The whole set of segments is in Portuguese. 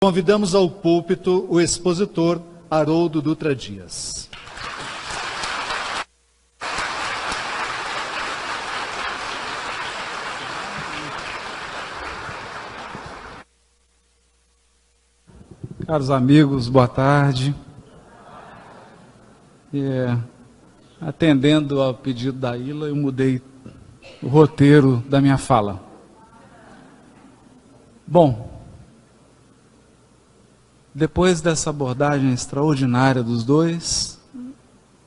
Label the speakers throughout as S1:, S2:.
S1: Convidamos ao púlpito o expositor Haroldo Dutra Dias.
S2: Caros amigos, boa tarde. É, atendendo ao pedido da Ila, eu mudei o roteiro da minha fala. Bom, depois dessa abordagem extraordinária dos dois,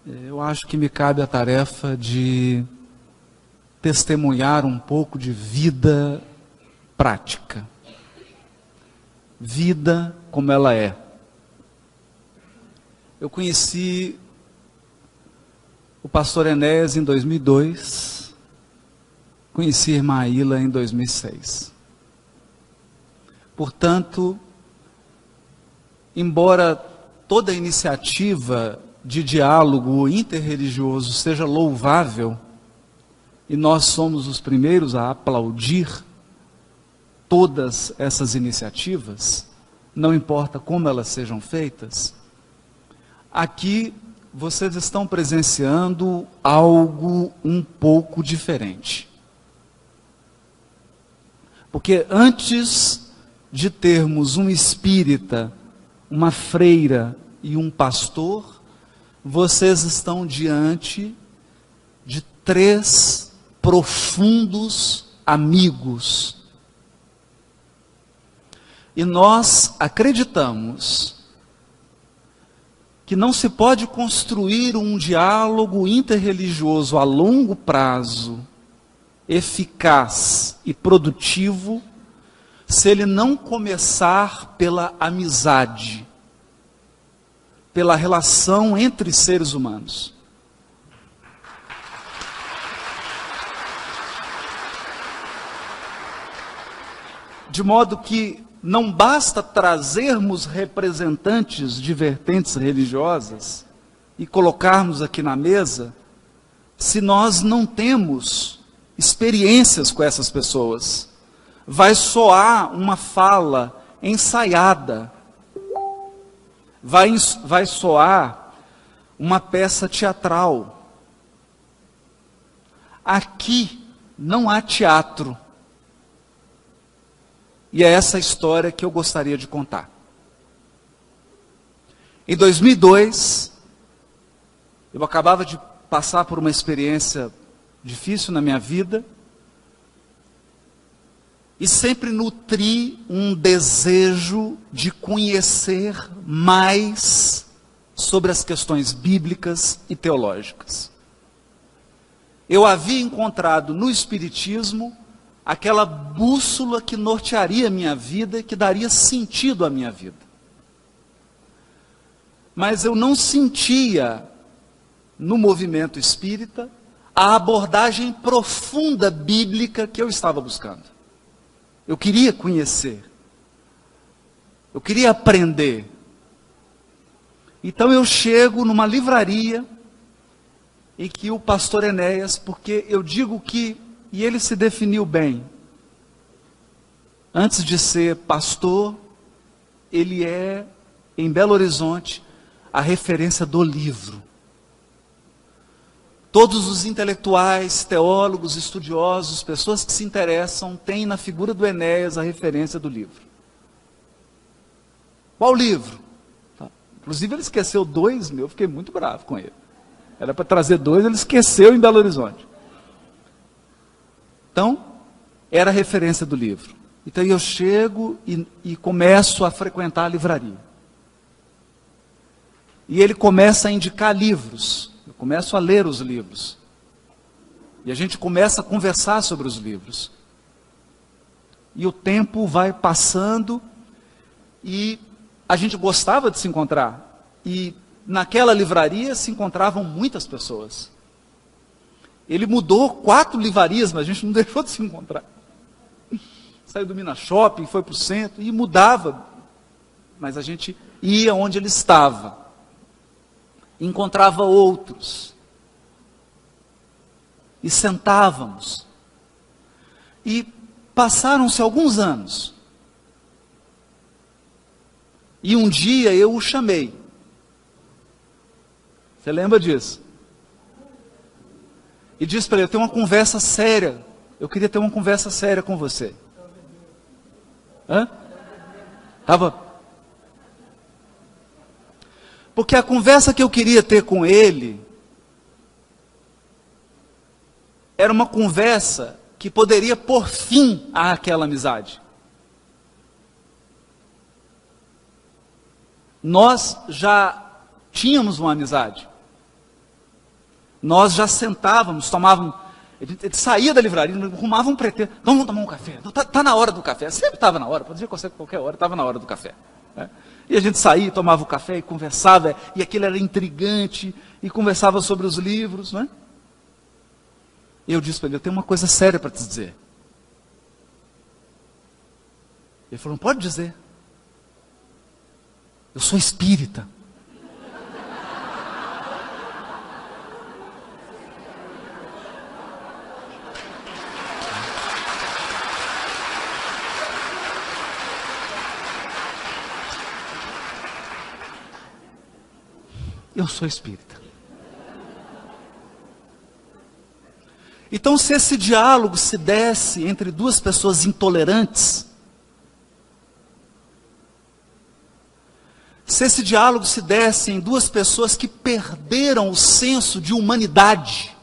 S2: eu acho que me cabe a tarefa de testemunhar um pouco de vida prática. Vida como ela é. Eu conheci o pastor Enéas em 2002, conheci a irmã em 2006. Portanto, embora toda iniciativa de diálogo interreligioso seja louvável, e nós somos os primeiros a aplaudir todas essas iniciativas, não importa como elas sejam feitas, aqui vocês estão presenciando algo um pouco diferente. Porque antes de termos um espírita uma freira e um pastor, vocês estão diante de três profundos amigos. E nós acreditamos que não se pode construir um diálogo interreligioso a longo prazo, eficaz e produtivo se ele não começar pela amizade, pela relação entre seres humanos. De modo que não basta trazermos representantes de vertentes religiosas e colocarmos aqui na mesa, se nós não temos experiências com essas pessoas vai soar uma fala ensaiada, vai, vai soar uma peça teatral. Aqui não há teatro. E é essa história que eu gostaria de contar. Em 2002, eu acabava de passar por uma experiência difícil na minha vida e sempre nutri um desejo de conhecer mais sobre as questões bíblicas e teológicas. Eu havia encontrado no Espiritismo aquela bússola que nortearia minha vida e que daria sentido à minha vida. Mas eu não sentia no movimento espírita a abordagem profunda bíblica que eu estava buscando. Eu queria conhecer. Eu queria aprender. Então eu chego numa livraria em que o pastor Enéas, porque eu digo que, e ele se definiu bem, antes de ser pastor, ele é, em Belo Horizonte, a referência do livro. Todos os intelectuais, teólogos, estudiosos, pessoas que se interessam, têm na figura do Enéas a referência do livro. Qual livro? Tá. Inclusive ele esqueceu dois meu, eu fiquei muito bravo com ele. Era para trazer dois, ele esqueceu em Belo Horizonte. Então, era a referência do livro. Então eu chego e, e começo a frequentar a livraria. E ele começa a indicar livros começo a ler os livros. E a gente começa a conversar sobre os livros. E o tempo vai passando e a gente gostava de se encontrar. E naquela livraria se encontravam muitas pessoas. Ele mudou quatro livrarias, mas a gente não deixou de se encontrar. Saiu do Minas Shopping, foi para o centro e mudava. Mas a gente ia onde ele estava encontrava outros. E sentávamos. E passaram-se alguns anos. E um dia eu o chamei. Você lembra disso? E disse para ele: Eu tenho uma conversa séria. Eu queria ter uma conversa séria com você. Hã? Tava. Porque a conversa que eu queria ter com ele era uma conversa que poderia pôr fim àquela amizade. Nós já tínhamos uma amizade. Nós já sentávamos, tomávamos. Ele, saía da livraria, arrumava um pretexto. Vamos tomar um café. Está tá na hora do café. Sempre estava na hora, podia ser qualquer hora, estava na hora do café. Né? E a gente saía, tomava o café e conversava, e aquilo era intrigante, e conversava sobre os livros. Né? E eu disse para ele: Eu tenho uma coisa séria para te dizer. Ele falou: Não pode dizer. Eu sou espírita. Eu sou espírita. Então, se esse diálogo se desse entre duas pessoas intolerantes, se esse diálogo se desse em duas pessoas que perderam o senso de humanidade,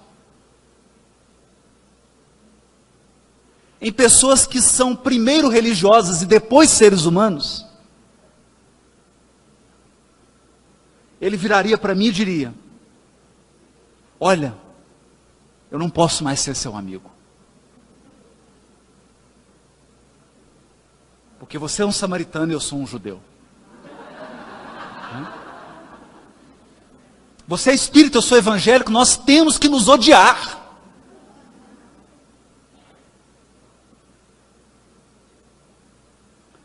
S2: em pessoas que são primeiro religiosas e depois seres humanos, ele viraria para mim e diria: Olha, eu não posso mais ser seu amigo. Porque você é um samaritano e eu sou um judeu. Você é espírita, eu sou evangélico, nós temos que nos odiar.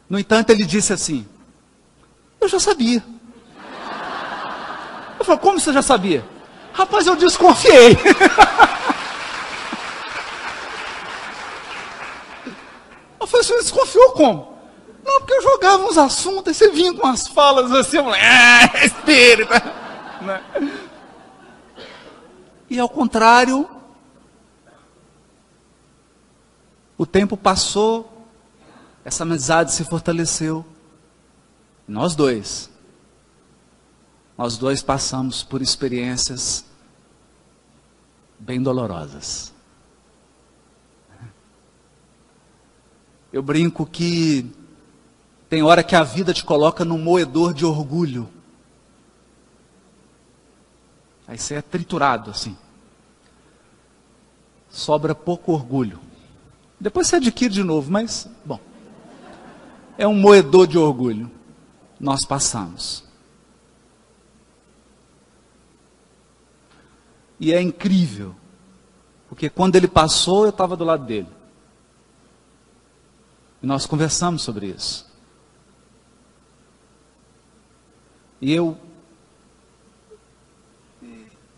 S2: No entanto, ele disse assim: Eu já sabia. Falei, como você já sabia? Rapaz, eu desconfiei. eu falei, você desconfiou como? Não, porque eu jogava uns assuntos, e você vinha com umas falas assim, eu falei, ah, espírita. Né? E ao contrário, o tempo passou, essa amizade se fortaleceu. Nós dois nós dois passamos por experiências bem dolorosas. Eu brinco que tem hora que a vida te coloca num moedor de orgulho. Aí você é triturado assim. Sobra pouco orgulho. Depois você adquire de novo, mas, bom. É um moedor de orgulho. Nós passamos. E é incrível, porque quando ele passou, eu estava do lado dele. E nós conversamos sobre isso. E eu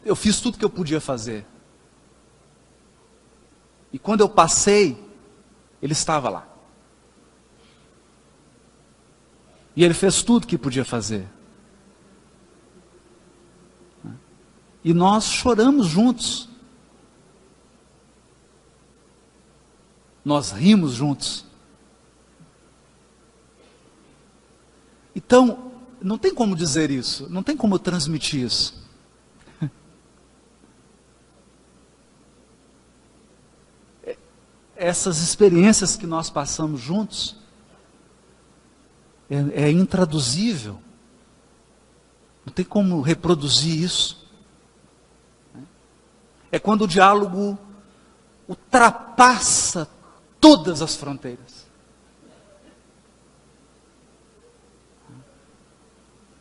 S2: eu fiz tudo que eu podia fazer. E quando eu passei, ele estava lá. E ele fez tudo que podia fazer. E nós choramos juntos. Nós rimos juntos. Então, não tem como dizer isso, não tem como transmitir isso. Essas experiências que nós passamos juntos é, é intraduzível. Não tem como reproduzir isso é quando o diálogo ultrapassa todas as fronteiras.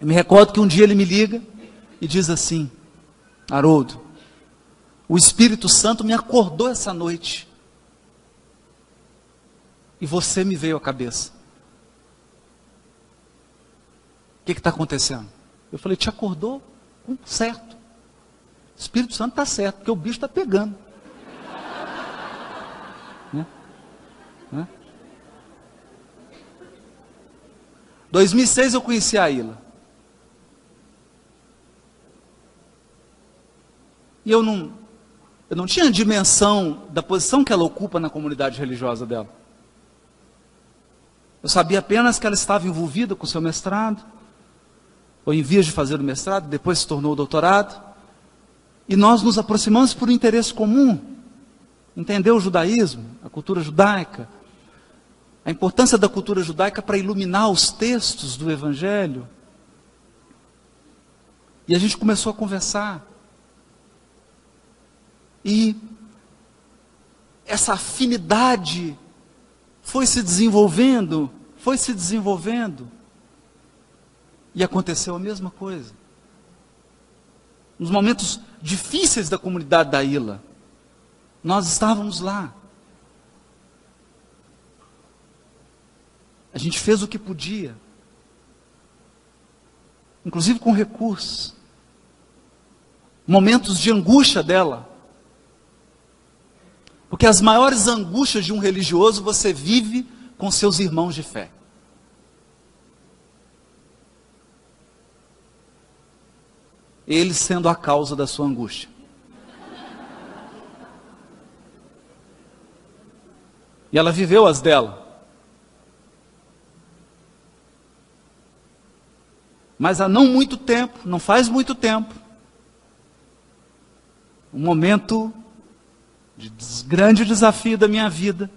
S2: Eu me recordo que um dia ele me liga e diz assim: Haroldo, o Espírito Santo me acordou essa noite e você me veio à cabeça. O que está acontecendo? Eu falei: Te acordou? Certo. Espírito Santo está certo, porque o bicho está pegando. Né? Né? 2006 eu conheci a Ilha. E eu não, eu não tinha dimensão da posição que ela ocupa na comunidade religiosa dela. Eu sabia apenas que ela estava envolvida com o seu mestrado, ou em vias de fazer o mestrado, depois se tornou o doutorado. E nós nos aproximamos por um interesse comum, entender o judaísmo, a cultura judaica, a importância da cultura judaica para iluminar os textos do Evangelho. E a gente começou a conversar. E essa afinidade foi se desenvolvendo, foi se desenvolvendo. E aconteceu a mesma coisa. Nos momentos difíceis da comunidade da Ilha, nós estávamos lá. A gente fez o que podia, inclusive com recursos. Momentos de angústia dela. Porque as maiores angústias de um religioso você vive com seus irmãos de fé. Eles sendo a causa da sua angústia. E ela viveu as dela. Mas há não muito tempo, não faz muito tempo, um momento de grande desafio da minha vida,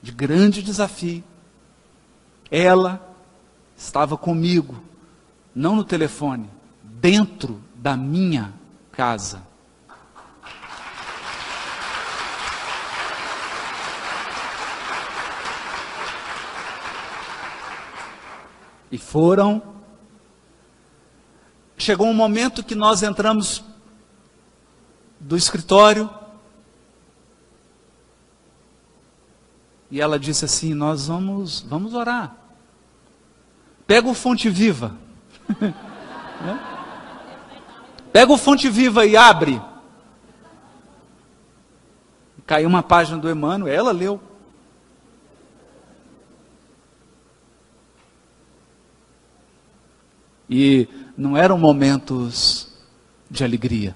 S2: de grande desafio. Ela estava comigo, não no telefone, dentro da minha casa. E foram. Chegou um momento que nós entramos do escritório. E ela disse assim: Nós vamos, vamos orar. Pega o Fonte Viva. Pega o Fonte Viva e abre. Caiu uma página do Emmanuel, ela leu. E não eram momentos de alegria.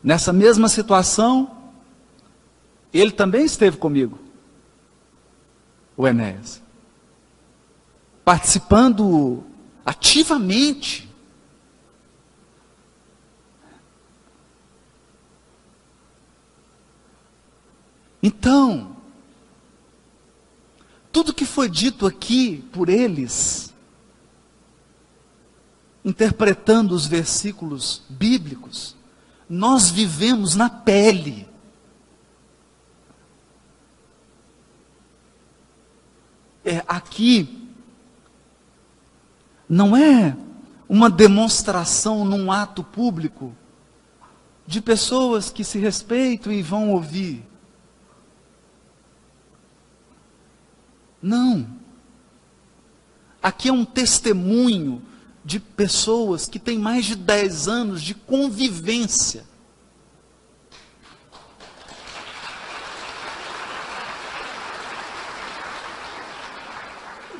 S2: Nessa mesma situação, ele também esteve comigo, o Enéas, participando ativamente. Então, tudo que foi dito aqui por eles, interpretando os versículos bíblicos, nós vivemos na pele. É, aqui não é uma demonstração num ato público de pessoas que se respeitam e vão ouvir. Não. Aqui é um testemunho de pessoas que têm mais de 10 anos de convivência.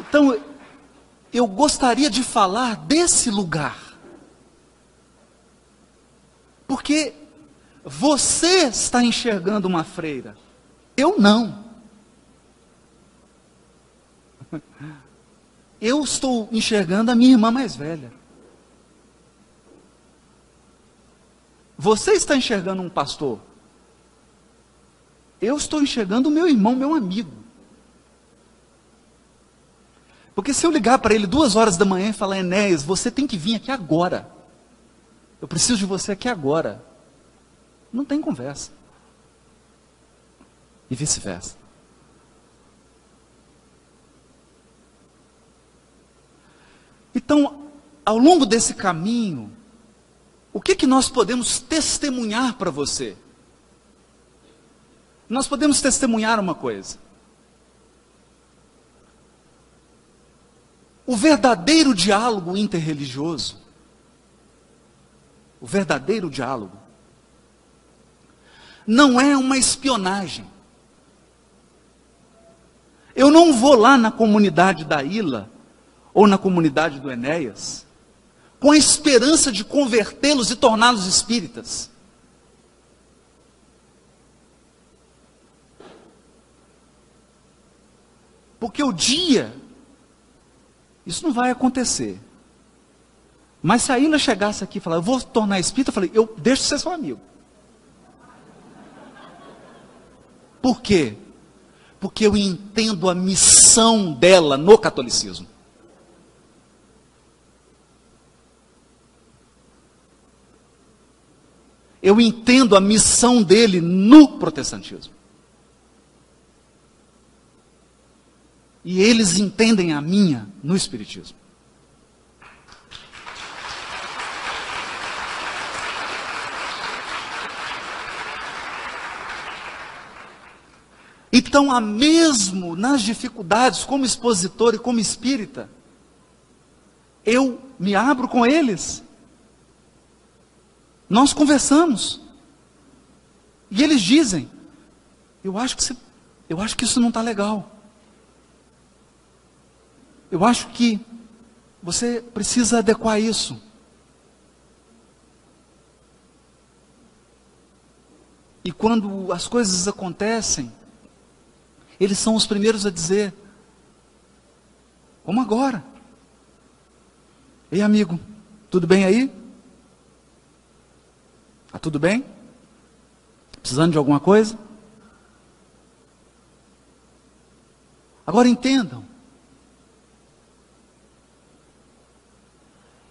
S2: Então, eu gostaria de falar desse lugar. Porque você está enxergando uma freira, eu não. eu estou enxergando a minha irmã mais velha. Você está enxergando um pastor. Eu estou enxergando o meu irmão, meu amigo. Porque se eu ligar para ele duas horas da manhã e falar, Enéas, você tem que vir aqui agora. Eu preciso de você aqui agora. Não tem conversa. E vice-versa. Então, ao longo desse caminho, o que, que nós podemos testemunhar para você? Nós podemos testemunhar uma coisa. O verdadeiro diálogo interreligioso, o verdadeiro diálogo, não é uma espionagem. Eu não vou lá na comunidade da Ilha ou na comunidade do Enéas com a esperança de convertê-los e torná-los espíritas. Porque o dia, isso não vai acontecer. Mas se a Ilha chegasse aqui e falar, eu vou tornar espírita, eu falei, eu deixo de ser seu amigo. Por quê? Porque eu entendo a missão dela no catolicismo. Eu entendo a missão dele no protestantismo. E eles entendem a minha no espiritismo. Então, há mesmo nas dificuldades, como expositor e como espírita, eu me abro com eles. Nós conversamos. E eles dizem: Eu acho que, você, eu acho que isso não está legal. Eu acho que você precisa adequar isso. E quando as coisas acontecem, eles são os primeiros a dizer: Como agora? Ei, amigo, tudo bem aí? Tá tudo bem? Precisando de alguma coisa? Agora entendam.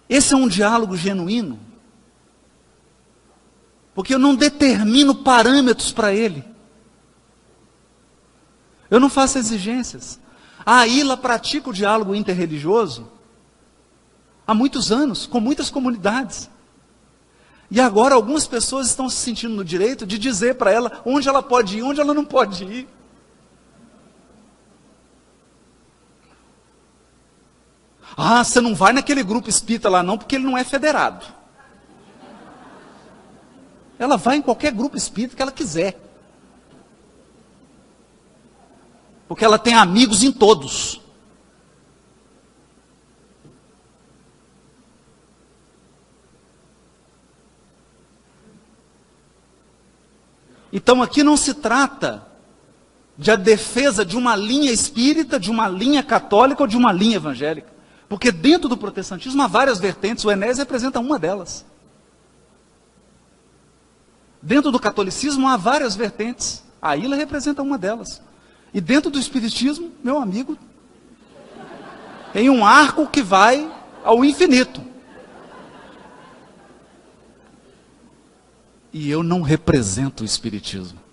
S2: Esse é um diálogo genuíno. Porque eu não determino parâmetros para ele. Eu não faço exigências. A Ilha pratica o diálogo interreligioso há muitos anos, com muitas comunidades. E agora algumas pessoas estão se sentindo no direito de dizer para ela onde ela pode ir, onde ela não pode ir. Ah, você não vai naquele grupo espírita lá não, porque ele não é federado. Ela vai em qualquer grupo espírita que ela quiser. Porque ela tem amigos em todos. Então aqui não se trata de a defesa de uma linha espírita, de uma linha católica ou de uma linha evangélica. Porque dentro do protestantismo há várias vertentes, o Enés representa uma delas. Dentro do catolicismo há várias vertentes, a Ilha representa uma delas. E dentro do Espiritismo, meu amigo, tem um arco que vai ao infinito. E eu não represento o Espiritismo.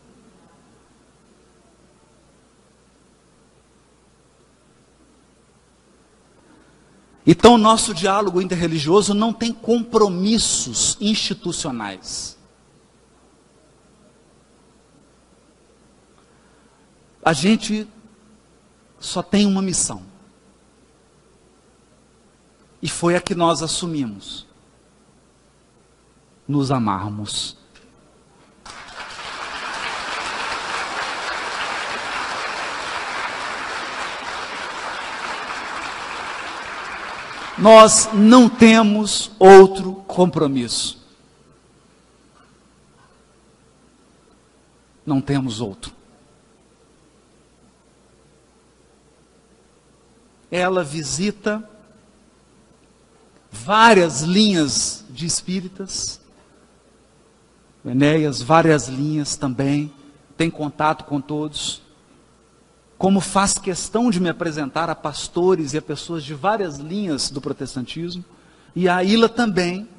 S2: Então, nosso diálogo interreligioso não tem compromissos institucionais. A gente só tem uma missão. E foi a que nós assumimos: nos amarmos. Nós não temos outro compromisso. Não temos outro. ela visita várias linhas de espíritas, Enéas, várias linhas também, tem contato com todos. Como faz questão de me apresentar a pastores e a pessoas de várias linhas do protestantismo, e a Ilha também,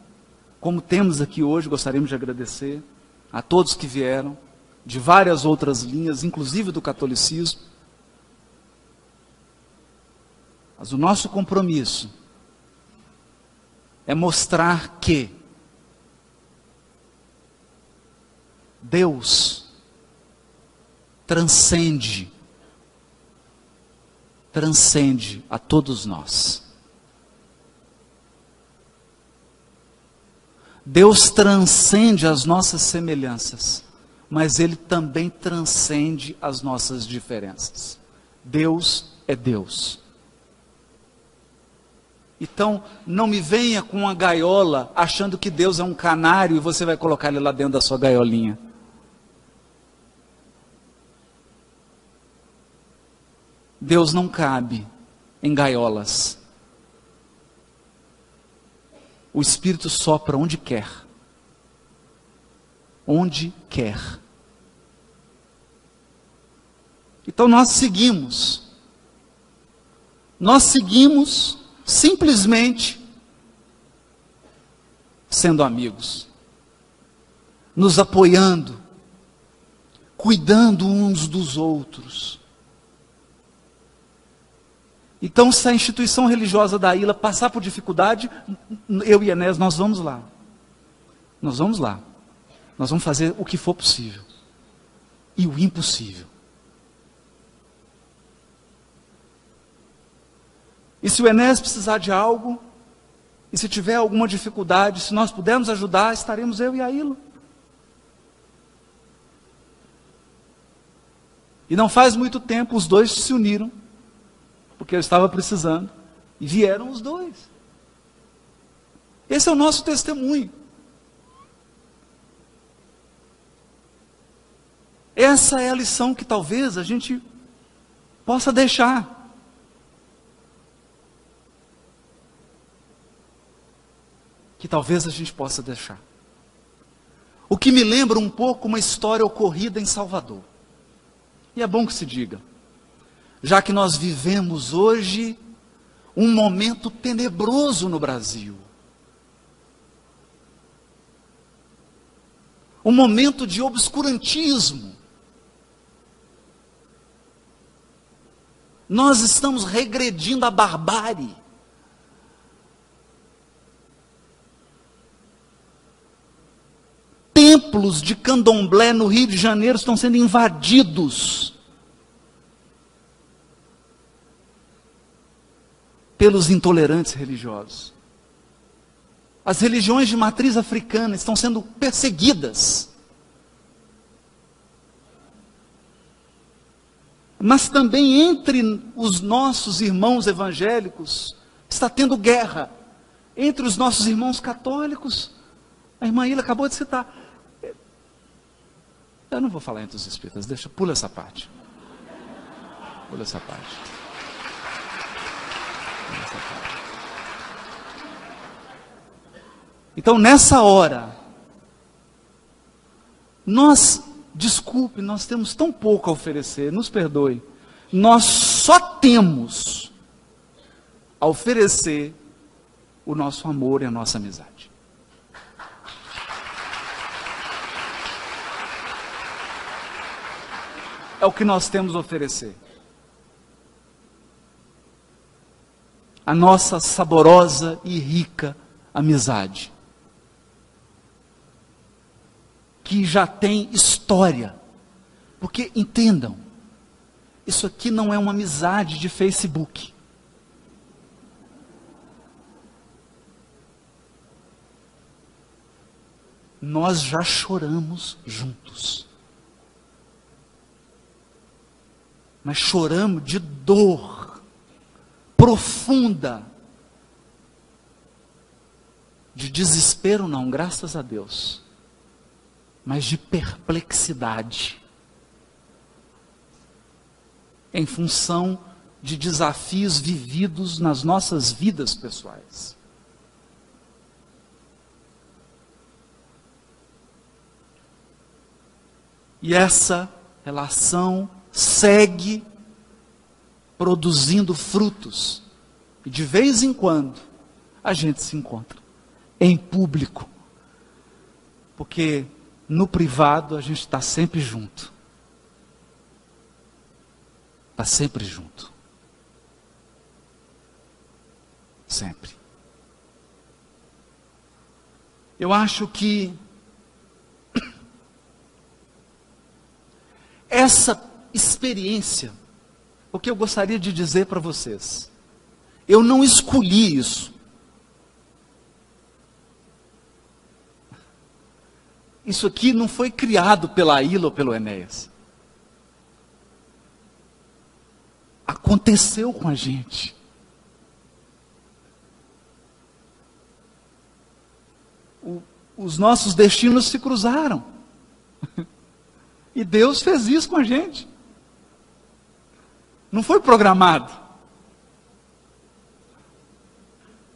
S2: como temos aqui hoje, gostaríamos de agradecer a todos que vieram, de várias outras linhas, inclusive do catolicismo. Mas o nosso compromisso é mostrar que Deus transcende, transcende a todos nós. Deus transcende as nossas semelhanças, mas Ele também transcende as nossas diferenças. Deus é Deus. Então, não me venha com uma gaiola achando que Deus é um canário e você vai colocar ele lá dentro da sua gaiolinha. Deus não cabe em gaiolas. O Espírito sopra onde quer. Onde quer. Então nós seguimos. Nós seguimos simplesmente sendo amigos, nos apoiando, cuidando uns dos outros. Então, se a instituição religiosa da ilha passar por dificuldade, eu e Enéas, nós vamos lá. Nós vamos lá. Nós vamos fazer o que for possível. E o impossível. E se o Enéas precisar de algo, e se tiver alguma dificuldade, se nós pudermos ajudar, estaremos eu e a Ilo. E não faz muito tempo os dois se uniram, porque eu estava precisando, e vieram os dois. Esse é o nosso testemunho. Essa é a lição que talvez a gente possa deixar. que talvez a gente possa deixar. O que me lembra um pouco uma história ocorrida em Salvador. E é bom que se diga, já que nós vivemos hoje um momento tenebroso no Brasil. Um momento de obscurantismo. Nós estamos regredindo à barbárie. templos de candomblé no Rio de Janeiro estão sendo invadidos pelos intolerantes religiosos. As religiões de matriz africana estão sendo perseguidas. Mas também entre os nossos irmãos evangélicos está tendo guerra. Entre os nossos irmãos católicos, a irmã Ilha acabou de citar. Eu não vou falar entre os espíritas, deixa, pula essa parte. Pula essa parte. Então, nessa hora, nós, desculpe, nós temos tão pouco a oferecer, nos perdoe. Nós só temos a oferecer o nosso amor e a nossa amizade. é o que nós temos a oferecer. A nossa saborosa e rica amizade. Que já tem história. Porque, entendam, isso aqui não é uma amizade de Facebook. Nós já choramos juntos. mas choramos de dor profunda, de desespero, não, graças a Deus, mas de perplexidade, em função de desafios vividos nas nossas vidas pessoais. E essa relação segue produzindo frutos. E de vez em quando a gente se encontra em público. Porque no privado a gente está sempre junto. Está sempre junto. Sempre. Eu acho que essa experiência. O que eu gostaria de dizer para vocês? Eu não escolhi isso. Isso aqui não foi criado pela Ilha ou pelo Enéas. aconteceu com a gente. O, os nossos destinos se cruzaram. E Deus fez isso com a gente. Não foi programado.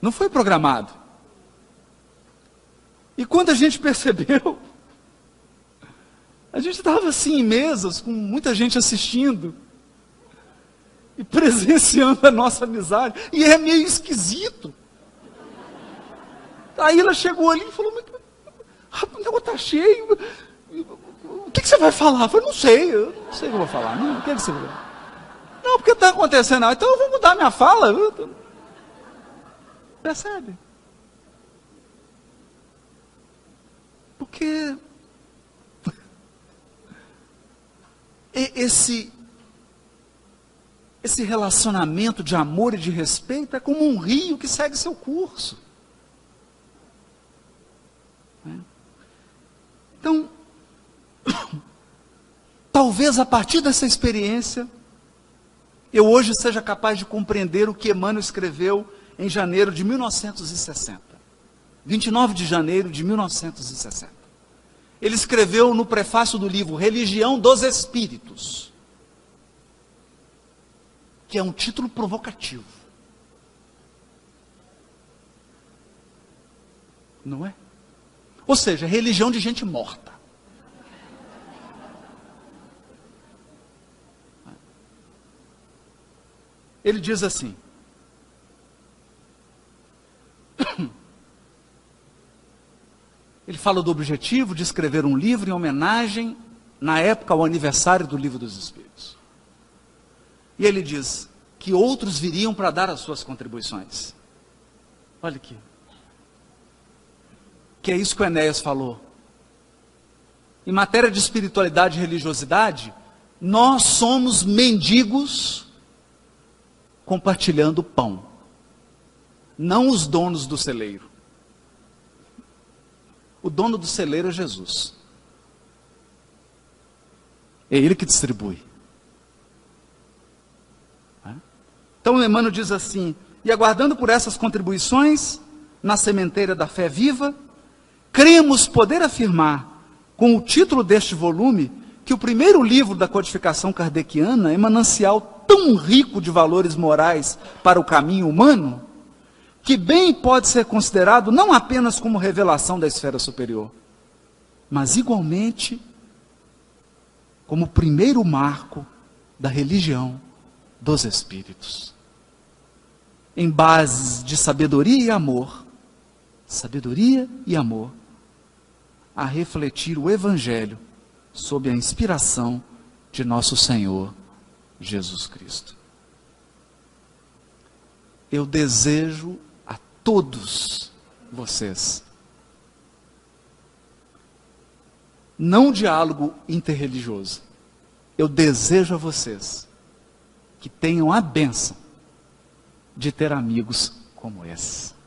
S2: Não foi programado. E quando a gente percebeu, a gente estava assim em mesas, com muita gente assistindo e presenciando a nossa amizade. E é meio esquisito. Aí ela chegou ali e falou: o negócio está cheio. O que, que, você vai falar? Eu falei: Não sei, eu não sei o que eu vou falar. Não, o que, que você vai Não, porque está acontecendo. Então eu vou mudar minha fala. Percebe? Porque esse esse relacionamento de amor e de respeito é como um rio que segue seu curso. Né? Então, talvez a partir dessa experiência, eu hoje seja capaz de compreender o que Emmanuel escreveu em janeiro de 1960. 29 de janeiro de 1960. Ele escreveu no prefácio do livro Religião dos Espíritos que é um título provocativo. Não é? Ou seja, religião de gente morta. Ele diz assim: Ele fala do objetivo de escrever um livro em homenagem, na época, ao aniversário do Livro dos Espíritos. E ele diz que outros viriam para dar as suas contribuições. Olha aqui. Que é isso que o Enéas falou. Em matéria de espiritualidade e religiosidade, nós somos mendigos compartilhando pão. Não os donos do celeiro. O dono do celeiro é Jesus. É ele que distribui. Então Emmanuel diz assim: e aguardando por essas contribuições na sementeira da fé viva, cremos poder afirmar, com o título deste volume, que o primeiro livro da codificação kardeciana é manancial tão rico de valores morais para o caminho humano, que bem pode ser considerado não apenas como revelação da esfera superior, mas igualmente como o primeiro marco da religião dos espíritos. Em bases de sabedoria e amor, sabedoria e amor, a refletir o Evangelho sob a inspiração de nosso Senhor Jesus Cristo. Eu desejo a todos vocês não diálogo interreligioso. Eu desejo a vocês que tenham a bênção de ter amigos como esse.